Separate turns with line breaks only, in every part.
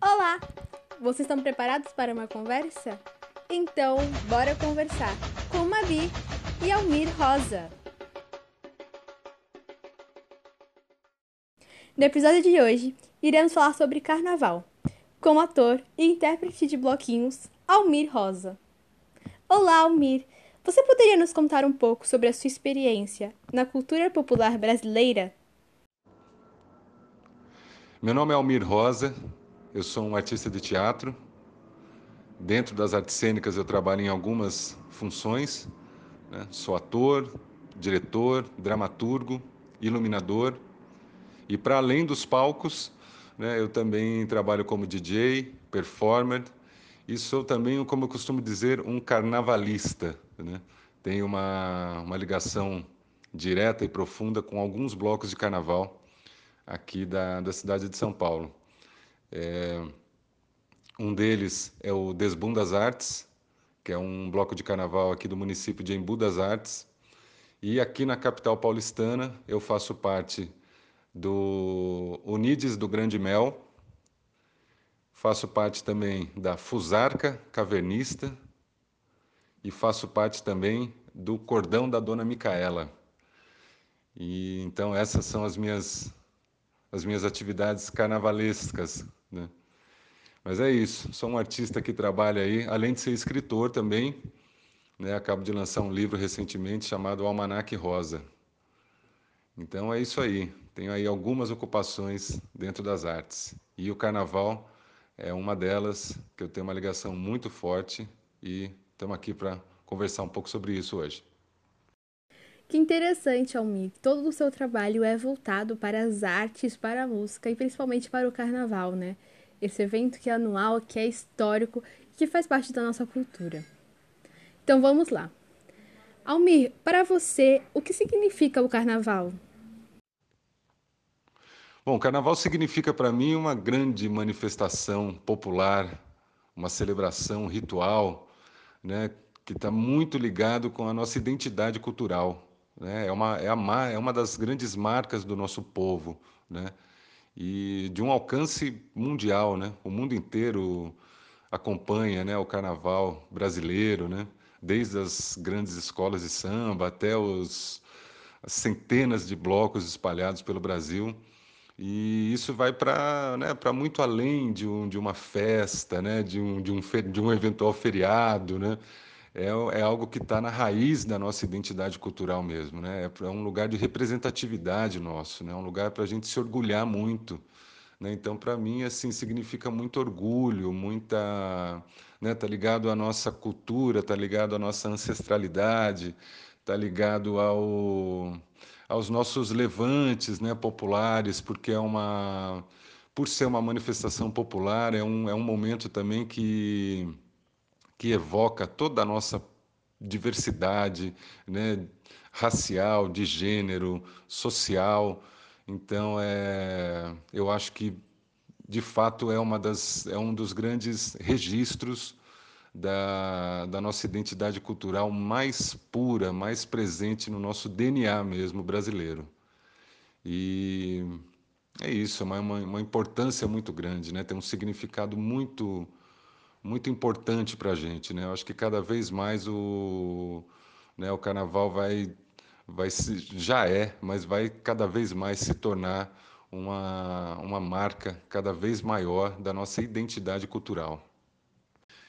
Olá! Vocês estão preparados para uma conversa? Então, bora conversar com Mavi e Almir Rosa. No episódio de hoje, iremos falar sobre carnaval, com o ator e intérprete de bloquinhos, Almir Rosa. Olá, Almir! Você poderia nos contar um pouco sobre a sua experiência na cultura popular brasileira?
Meu nome é Almir Rosa, eu sou um artista de teatro. Dentro das artes cênicas eu trabalho em algumas funções. Né? Sou ator, diretor, dramaturgo, iluminador. E para além dos palcos, né, eu também trabalho como DJ, performer e sou também, como eu costumo dizer, um carnavalista. Né? Tenho uma, uma ligação direta e profunda com alguns blocos de carnaval aqui da, da cidade de São Paulo. É, um deles é o Desbum das Artes, que é um bloco de carnaval aqui do município de Embu das Artes. E aqui na capital paulistana eu faço parte do Unides do Grande Mel, faço parte também da Fusarca Cavernista e faço parte também do Cordão da Dona Micaela. E então essas são as minhas as minhas atividades carnavalescas, né? Mas é isso, sou um artista que trabalha aí, além de ser escritor também, né? Acabo de lançar um livro recentemente chamado Almanac Rosa. Então é isso aí. Tenho aí algumas ocupações dentro das artes. E o carnaval é uma delas que eu tenho uma ligação muito forte e estamos aqui para conversar um pouco sobre isso hoje.
Que interessante, Almir. Todo o seu trabalho é voltado para as artes, para a música e principalmente para o carnaval, né? Esse evento que é anual, que é histórico, que faz parte da nossa cultura. Então vamos lá. Almir, para você, o que significa o carnaval?
Bom, carnaval significa para mim uma grande manifestação popular, uma celebração ritual, né, que está muito ligado com a nossa identidade cultural, né? É, uma, é, a, é uma das grandes marcas do nosso povo, né? e de um alcance mundial. Né? O mundo inteiro acompanha né, o carnaval brasileiro, né? desde as grandes escolas de samba até os as centenas de blocos espalhados pelo Brasil. E isso vai para né, muito além de, um, de uma festa, né, de, um, de, um, de um eventual feriado. Né? É, é algo que está na raiz da nossa identidade cultural mesmo, né? É, é um lugar de representatividade nosso, né? É um lugar para a gente se orgulhar muito, né? Então, para mim, assim, significa muito orgulho, muita, né? Tá ligado à nossa cultura, tá ligado à nossa ancestralidade, tá ligado ao aos nossos levantes, né? Populares, porque é uma por ser uma manifestação popular, é um, é um momento também que que evoca toda a nossa diversidade, né, racial, de gênero, social. Então, é, eu acho que de fato é uma das é um dos grandes registros da, da nossa identidade cultural mais pura, mais presente no nosso DNA mesmo brasileiro. E é isso, é uma, uma importância muito grande, né? Tem um significado muito muito importante para a gente, né? Eu acho que cada vez mais o, né, o carnaval vai, vai se, já é, mas vai cada vez mais se tornar uma, uma marca cada vez maior da nossa identidade cultural.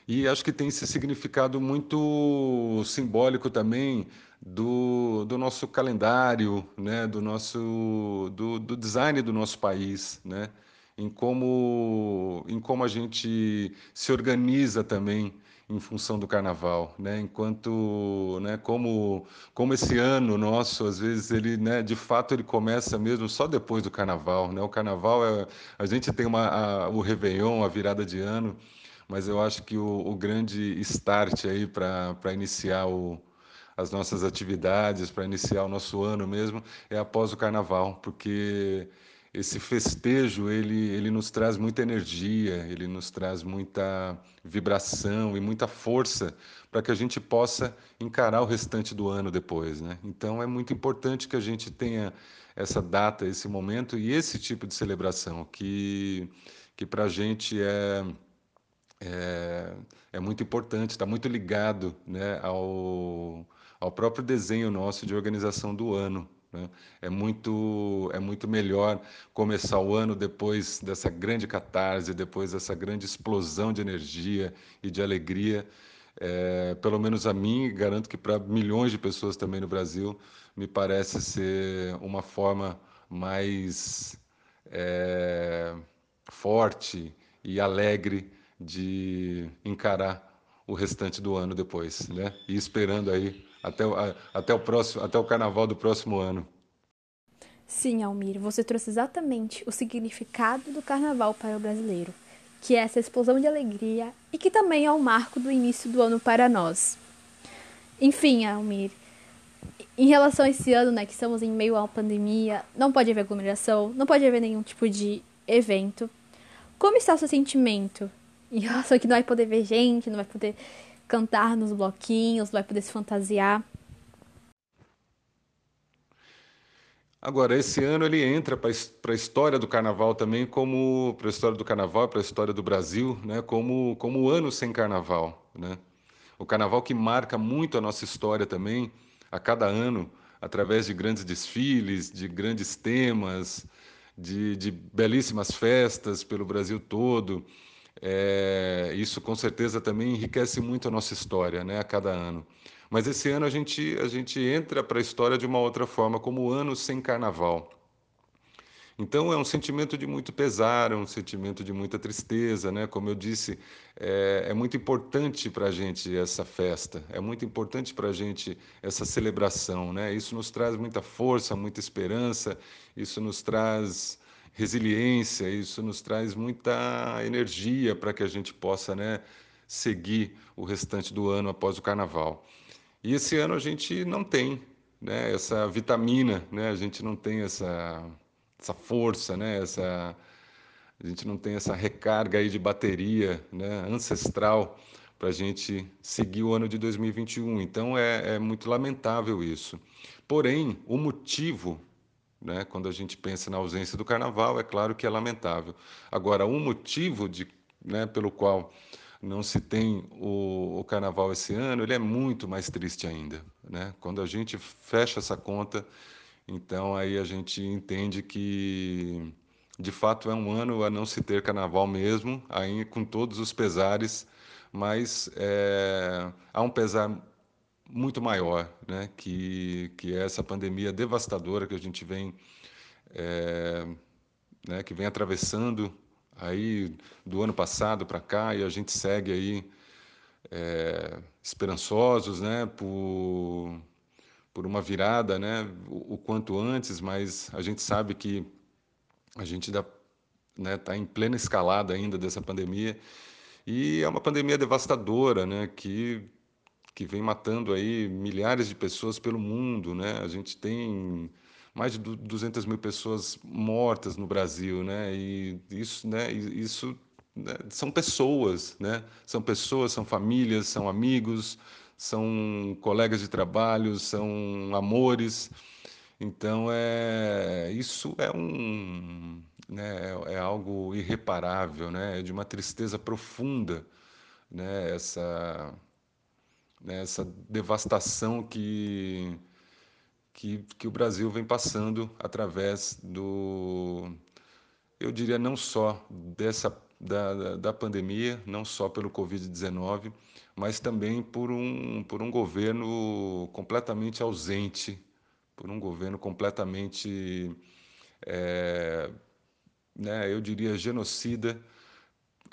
E acho que tem esse significado muito simbólico também do, do nosso calendário, né? do nosso do, do design do nosso país, né? Em como, em como a gente se organiza também em função do carnaval, né? Enquanto, né, como como esse ano nosso, às vezes ele, né, de fato ele começa mesmo só depois do carnaval, né? O carnaval é a gente tem uma a, o réveillon, a virada de ano, mas eu acho que o, o grande start aí para para iniciar o as nossas atividades, para iniciar o nosso ano mesmo, é após o carnaval, porque esse festejo ele, ele nos traz muita energia, ele nos traz muita vibração e muita força para que a gente possa encarar o restante do ano depois, né? Então é muito importante que a gente tenha essa data, esse momento e esse tipo de celebração que que para a gente é, é, é, muito importante, está muito ligado né, ao, ao próprio desenho nosso de organização do ano. Né? É, muito, é muito melhor começar o ano depois dessa grande catarse, depois dessa grande explosão de energia e de alegria. É, pelo menos a mim, garanto que para milhões de pessoas também no Brasil, me parece ser uma forma mais é, forte e alegre de encarar o restante do ano depois, né? E esperando aí até, até o próximo, até o carnaval do próximo ano.
Sim, Almir, você trouxe exatamente o significado do carnaval para o brasileiro, que é essa explosão de alegria e que também é o marco do início do ano para nós. Enfim, Almir, em relação a esse ano, né, que estamos em meio uma pandemia, não pode haver aglomeração, não pode haver nenhum tipo de evento. Como está o seu sentimento em relação a que não vai poder ver gente, não vai poder cantar nos bloquinhos, vai poder se fantasiar.
Agora, esse ano ele entra para a história do carnaval também, como para a história do carnaval, para a história do Brasil, né, como, como o ano sem carnaval. Né? O carnaval que marca muito a nossa história também, a cada ano, através de grandes desfiles, de grandes temas, de, de belíssimas festas pelo Brasil todo. É, isso com certeza também enriquece muito a nossa história, né, a cada ano. Mas esse ano a gente a gente entra para a história de uma outra forma, como o ano sem carnaval. Então é um sentimento de muito pesar, é um sentimento de muita tristeza, né? Como eu disse, é, é muito importante para a gente essa festa, é muito importante para a gente essa celebração, né? Isso nos traz muita força, muita esperança, isso nos traz resiliência, isso nos traz muita energia para que a gente possa né, seguir o restante do ano após o carnaval. E esse ano a gente não tem né, essa vitamina, né, a gente não tem essa, essa força, né, essa, a gente não tem essa recarga aí de bateria né, ancestral para a gente seguir o ano de 2021. Então é, é muito lamentável isso. Porém, o motivo né? Quando a gente pensa na ausência do carnaval, é claro que é lamentável. Agora, um motivo de, né, pelo qual não se tem o, o, carnaval esse ano, ele é muito mais triste ainda. Né? Quando a gente fecha essa conta, então aí a gente entende que de fato é um ano a não se ter carnaval mesmo, aí com todos os pesares, mas é, há um pesar muito maior, né? que, que é essa pandemia devastadora que a gente vem, é, né? que vem atravessando aí do ano passado para cá e a gente segue aí é, esperançosos né? por, por uma virada né? o, o, quanto antes, mas a gente sabe que a gente está né, tá em plena escalada ainda dessa pandemia e é uma pandemia devastadora, né, que que vem matando aí milhares de pessoas pelo mundo, né? A gente tem mais de 200 mil pessoas mortas no Brasil, né? E isso, né? Isso né? são pessoas, né? São pessoas, são famílias, são amigos, são colegas de trabalho, são amores. Então é isso é um né, é, é algo irreparável, né? É de uma tristeza profunda, né? Essa né, essa devastação que, que, que o Brasil vem passando através do, eu diria, não só dessa da, da pandemia, não só pelo Covid-19, mas também por um, por um governo completamente ausente, por um governo completamente, é, né, eu diria, genocida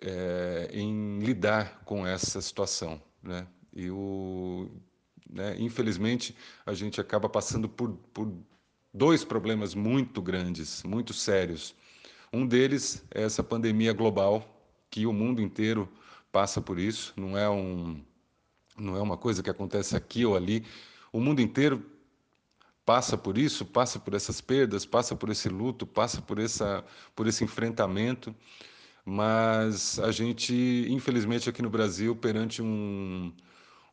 é, em lidar com essa situação. Né? E o, né, infelizmente, a gente acaba passando por, por dois problemas muito grandes, muito sérios. Um deles é essa pandemia global, que o mundo inteiro passa por isso, não é, um, não é uma coisa que acontece aqui ou ali. O mundo inteiro passa por isso, passa por essas perdas, passa por esse luto, passa por, essa, por esse enfrentamento. Mas a gente, infelizmente, aqui no Brasil, perante um,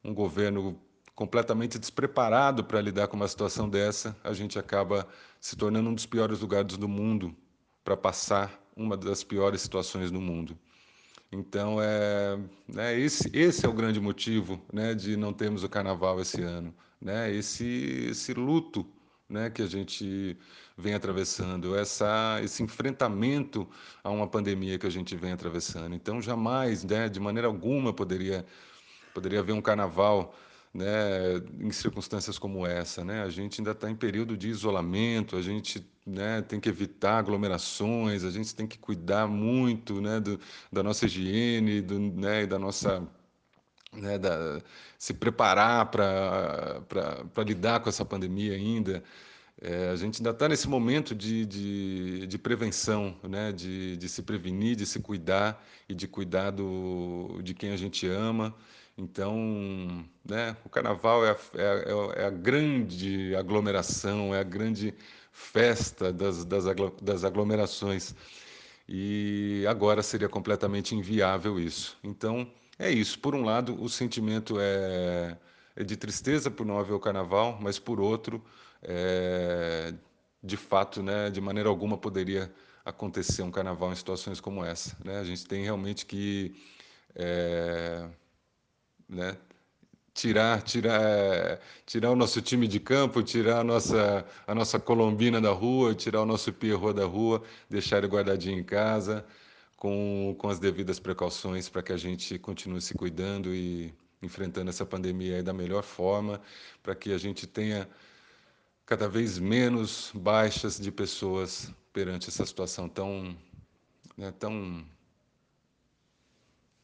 um governo completamente despreparado para lidar com uma situação dessa, a gente acaba se tornando um dos piores lugares do mundo para passar uma das piores situações no mundo. Então, é, né, esse, esse é o grande motivo né, de não termos o carnaval esse ano. Né? Esse, esse luto né, que a gente vem atravessando, essa, esse enfrentamento a uma pandemia que a gente vem atravessando. Então, jamais, né, de maneira alguma, poderia, poderia haver um carnaval né, em circunstâncias como essa. Né? A gente ainda está em período de isolamento, a gente né, tem que evitar aglomerações, a gente tem que cuidar muito né, do, da nossa higiene do, né, da nossa. Né, da, se preparar para lidar com essa pandemia ainda. É, a gente ainda está nesse momento de, de, de prevenção, né, de, de se prevenir, de se cuidar e de cuidar do, de quem a gente ama. Então, né, o carnaval é a, é, é a, grande aglomeração, é a grande festa das, das, aglomerações. E agora seria completamente inviável isso. Então, é isso. Por um lado, o sentimento é, é de tristeza por não haver o carnaval, mas por outro, é, de fato, né, de maneira alguma poderia acontecer um carnaval em situações como essa. Né? A gente tem realmente que é, né? Tirar, tirar, tirar o nosso time de campo, tirar a nossa, a nossa colombina da rua, tirar o nosso pierrot da rua, deixar ele guardadinho em casa, com, com as devidas precauções para que a gente continue se cuidando e enfrentando essa pandemia da melhor forma, para que a gente tenha cada vez menos baixas de pessoas perante essa situação tão, né, tão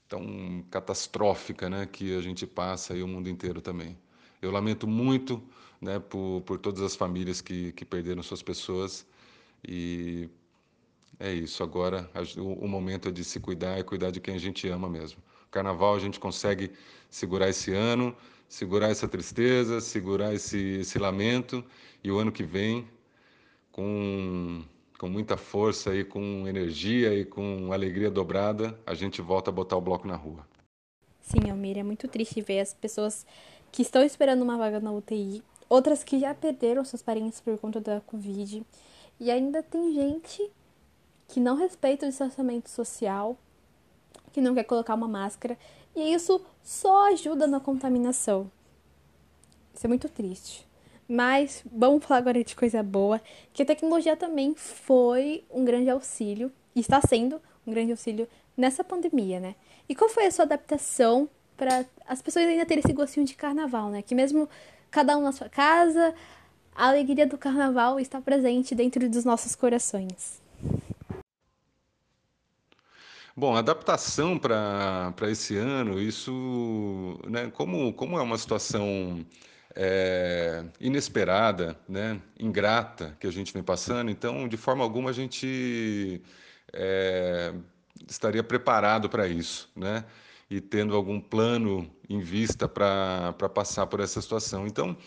tão catastrófica né, que a gente passa e o mundo inteiro também. Eu lamento muito né, por, por todas as famílias que, que perderam suas pessoas e é isso. Agora o, o momento é de se cuidar e cuidar de quem a gente ama mesmo. Carnaval a gente consegue segurar esse ano, segurar essa tristeza, segurar esse, esse lamento e o ano que vem com com muita força e com energia e com alegria dobrada, a gente volta a botar o bloco na rua.
Sim, Almir, é muito triste ver as pessoas que estão esperando uma vaga na UTI, outras que já perderam seus parentes por conta da Covid, e ainda tem gente que não respeita o distanciamento social, que não quer colocar uma máscara, e isso só ajuda na contaminação. Isso é muito triste. Mas vamos falar agora de coisa boa, que a tecnologia também foi um grande auxílio, e está sendo um grande auxílio nessa pandemia, né? E qual foi a sua adaptação para as pessoas ainda terem esse gostinho de carnaval, né? Que mesmo cada um na sua casa, a alegria do carnaval está presente dentro dos nossos corações.
Bom, adaptação para esse ano, isso, né, como, como é uma situação é, inesperada, né, ingrata que a gente vem passando. Então, de forma alguma, a gente é, estaria preparado para isso, né? E tendo algum plano em vista para passar por essa situação. Então,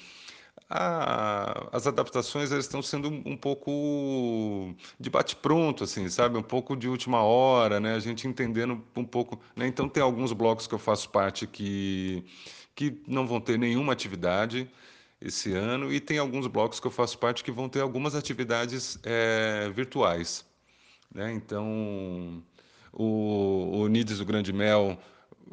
as adaptações elas estão sendo um, um pouco de bate-pronto, assim, sabe? Um pouco de última hora, né? A gente entendendo um pouco. Né? Então, tem alguns blocos que eu faço parte que que não vão ter nenhuma atividade esse ano, e tem alguns blocos que eu faço parte que vão ter algumas atividades é, virtuais. Né? Então, o, o Nides do Grande Mel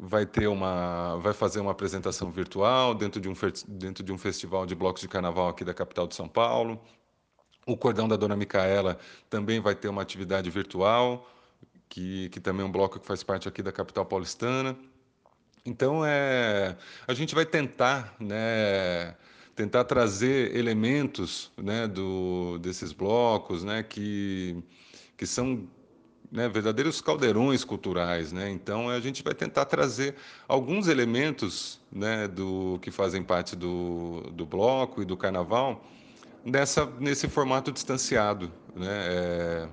vai ter uma vai fazer uma apresentação virtual dentro de um dentro de um festival de blocos de carnaval aqui da capital de São Paulo. O Cordão da Dona Micaela também vai ter uma atividade virtual, que, que também é um bloco que faz parte aqui da capital paulistana. Então, é, a gente vai tentar, né, tentar trazer elementos né, do, desses blocos né, que, que são né, verdadeiros caldeirões culturais. Né? Então, a gente vai tentar trazer alguns elementos né, do que fazem parte do, do bloco e do carnaval nessa, nesse formato distanciado. Né? É,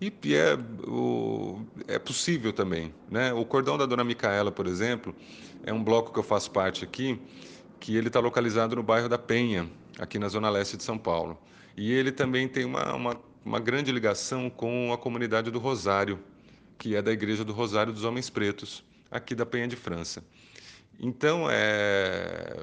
e, é, o, é possível também. Né? O Cordão da Dona Micaela, por exemplo, é um bloco que eu faço parte aqui, que ele está localizado no bairro da Penha, aqui na zona leste de São Paulo. E ele também tem uma, uma, uma grande ligação com a comunidade do Rosário, que é da Igreja do Rosário dos Homens Pretos, aqui da Penha de França. Então é,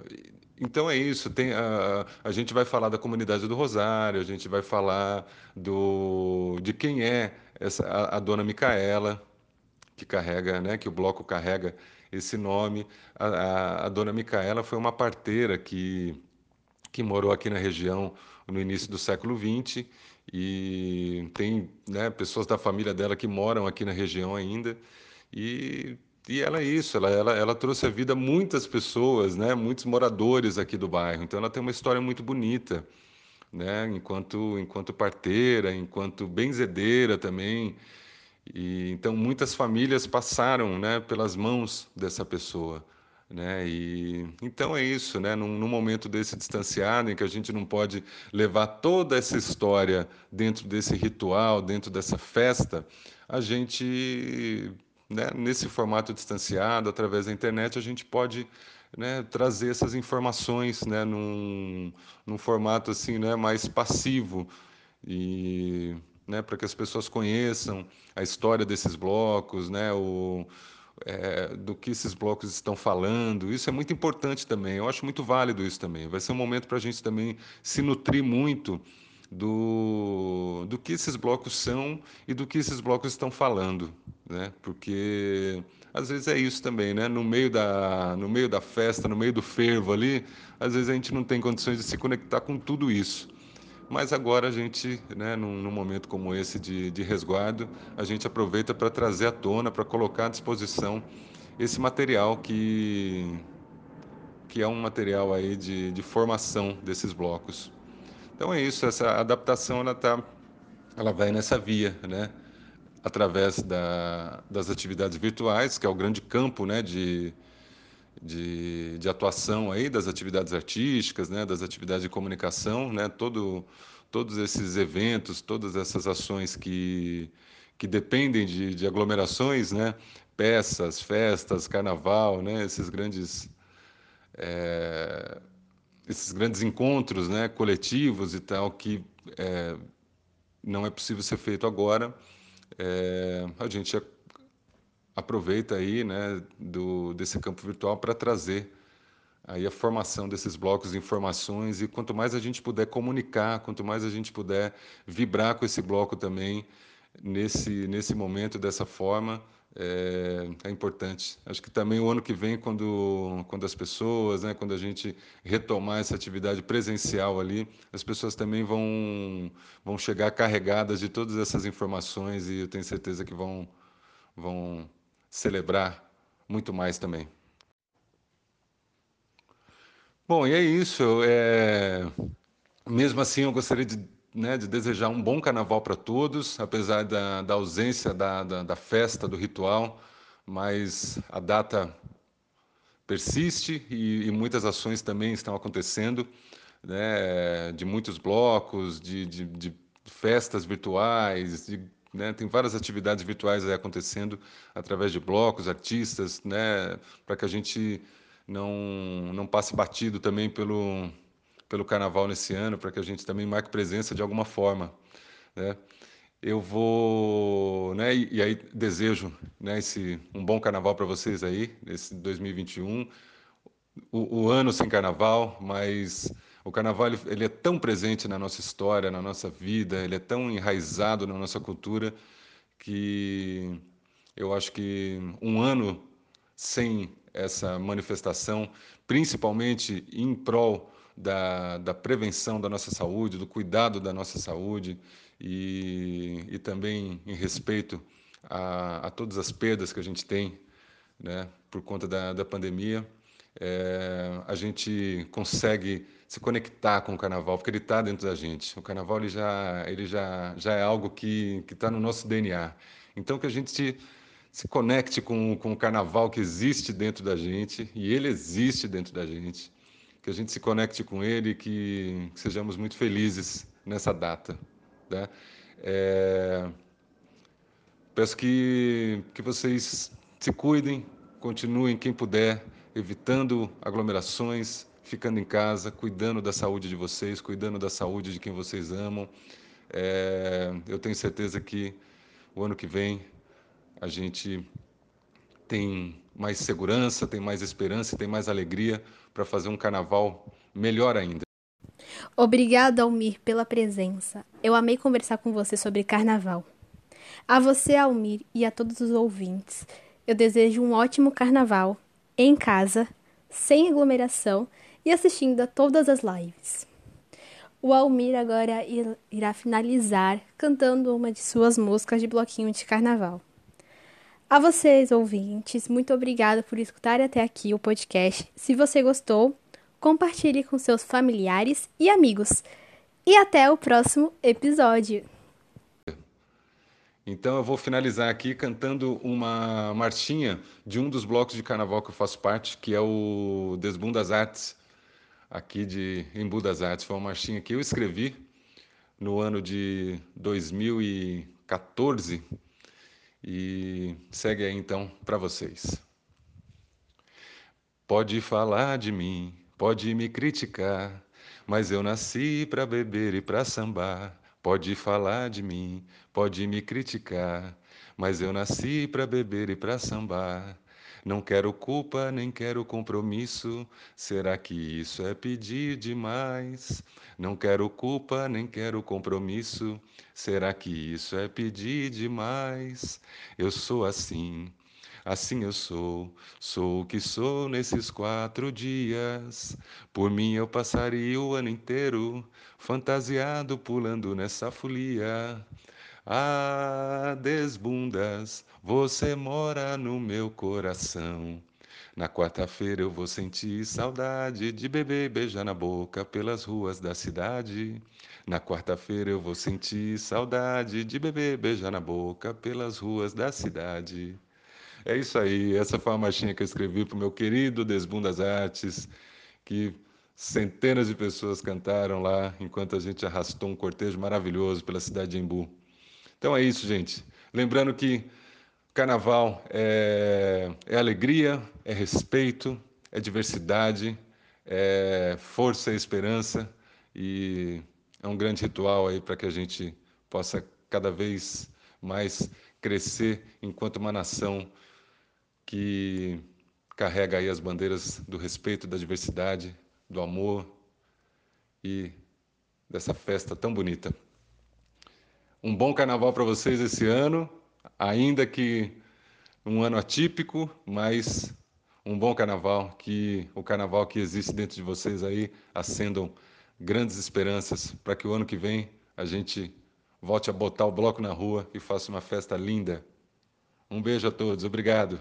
então é isso. Tem a, a gente vai falar da comunidade do Rosário, a gente vai falar do de quem é essa a, a dona Micaela que carrega, né, que o bloco carrega esse nome. A, a, a dona Micaela foi uma parteira que que morou aqui na região no início do século XX e tem né, pessoas da família dela que moram aqui na região ainda. E, e ela é isso, ela, ela, ela trouxe a vida muitas pessoas, né, muitos moradores aqui do bairro, então ela tem uma história muito bonita, né, enquanto, enquanto parteira, enquanto benzedeira também, e, então muitas famílias passaram né, pelas mãos dessa pessoa. Né? E então é isso, né? Num, num, momento desse distanciado em que a gente não pode levar toda essa história dentro desse ritual, dentro dessa festa, a gente, né, nesse formato distanciado, através da internet, a gente pode né, trazer essas informações, né, num, num formato assim, né, mais passivo e né, para que as pessoas conheçam a história desses blocos, né, o é, do que esses blocos estão falando. Isso é muito importante também. Eu acho muito válido isso também. Vai ser um momento para a gente também se nutrir muito do, do que esses blocos são e do que esses blocos estão falando, né? Porque às vezes é isso também, né? No meio da no meio da festa, no meio do fervo ali, às vezes a gente não tem condições de se conectar com tudo isso. Mas agora a gente, né, num, num momento como esse de, de resguardo, a gente aproveita para trazer à tona, para colocar à disposição esse material que, que é um material aí de, de formação desses blocos. Então é isso, essa adaptação ela, tá, ela vai nessa via, né? através da, das atividades virtuais, que é o grande campo né, de, de, de atuação aí das atividades artísticas, né, das atividades de comunicação, né, todo, todos esses eventos, todas essas ações que, que dependem de, de aglomerações, né, peças, festas, carnaval, né, esses grandes é, esses grandes encontros, né, coletivos e tal que é, não é possível ser feito agora. É, a gente aproveita aí, né, do, desse campo virtual para trazer aí a formação desses blocos de informações e quanto mais a gente puder comunicar, quanto mais a gente puder vibrar com esse bloco também nesse nesse momento dessa forma é, é, importante. Acho que também o ano que vem, quando, quando as pessoas, né, quando a gente retomar essa atividade presencial ali, as pessoas também vão, vão chegar carregadas de todas essas informações e eu tenho certeza que vão, vão celebrar muito mais também. Bom, e é isso. É... Mesmo assim, eu gostaria de, né, de desejar um bom carnaval para todos, apesar da, da ausência da, da, da, festa, do ritual, mas a data persiste e, e muitas ações também estão acontecendo, né, de muitos blocos, de, de, de festas virtuais, de né? Tem várias atividades virtuais acontecendo através de blocos, artistas, né? para que a gente não, não passe batido também pelo, pelo carnaval nesse ano, para que a gente também marque presença de alguma forma. Né? Eu vou, né? E, e aí desejo, né? Esse um bom carnaval para vocês aí, esse 2021, o, o ano sem carnaval, mas o carnaval ele, é tão presente na nossa história, na nossa vida, ele é tão enraizado na nossa cultura que eu acho que um ano sem essa manifestação, principalmente em prol da, da prevenção da nossa saúde, do cuidado da nossa saúde e, e também em respeito a, a todas as perdas que a gente tem né, por conta da, da pandemia, é, a gente consegue se conectar com o carnaval, porque ele está dentro da gente. O carnaval ele já, ele já, já é algo que está no nosso DNA. Então, que a gente se, se conecte com, com o carnaval que existe dentro da gente, e ele existe dentro da gente. Que a gente se conecte com ele e que, que sejamos muito felizes nessa data. Né? É, peço que, que vocês se cuidem, continuem, quem puder, evitando aglomerações, ficando em casa, cuidando da saúde de vocês, cuidando da saúde de quem vocês amam. É, eu tenho certeza que o ano que vem a gente tem mais segurança, tem mais esperança, tem mais alegria para fazer um carnaval melhor ainda.
Obrigada, Almir, pela presença. Eu amei conversar com você sobre carnaval. A você, Almir, e a todos os ouvintes, eu desejo um ótimo carnaval, em casa, sem aglomeração e assistindo a todas as lives. O Almir agora irá finalizar cantando uma de suas músicas de bloquinho de carnaval. A vocês, ouvintes, muito obrigada por escutar até aqui o podcast. Se você gostou, compartilhe com seus familiares e amigos. E até o próximo episódio.
Então eu vou finalizar aqui cantando uma marchinha de um dos blocos de carnaval que eu faço parte, que é o Desbum das Artes, aqui de Embu das Artes. Foi uma marchinha que eu escrevi no ano de 2014 e segue aí então para vocês. Pode falar de mim, pode me criticar, mas eu nasci para beber e para sambar. Pode falar de mim, pode me criticar, mas eu nasci para beber e para sambar. Não quero culpa, nem quero compromisso. Será que isso é pedir demais? Não quero culpa, nem quero compromisso. Será que isso é pedir demais? Eu sou assim. Assim eu sou, sou o que sou nesses quatro dias. Por mim eu passaria o ano inteiro fantasiado pulando nessa folia. Ah, desbundas, você mora no meu coração. Na quarta-feira eu vou sentir saudade de beber e beijar na boca pelas ruas da cidade. Na quarta-feira eu vou sentir saudade de beber e beijar na boca pelas ruas da cidade. É isso aí, essa foi a marchinha que eu escrevi para o meu querido Desbundas Artes, que centenas de pessoas cantaram lá enquanto a gente arrastou um cortejo maravilhoso pela cidade de Embu. Então é isso, gente. Lembrando que carnaval é, é alegria, é respeito, é diversidade, é força e esperança e é um grande ritual aí para que a gente possa cada vez mais crescer enquanto uma nação que carrega aí as bandeiras do respeito, da diversidade, do amor e dessa festa tão bonita. Um bom carnaval para vocês esse ano, ainda que um ano atípico, mas um bom carnaval, que o carnaval que existe dentro de vocês aí acendam grandes esperanças para que o ano que vem a gente volte a botar o bloco na rua e faça uma festa linda. Um beijo a todos, obrigado.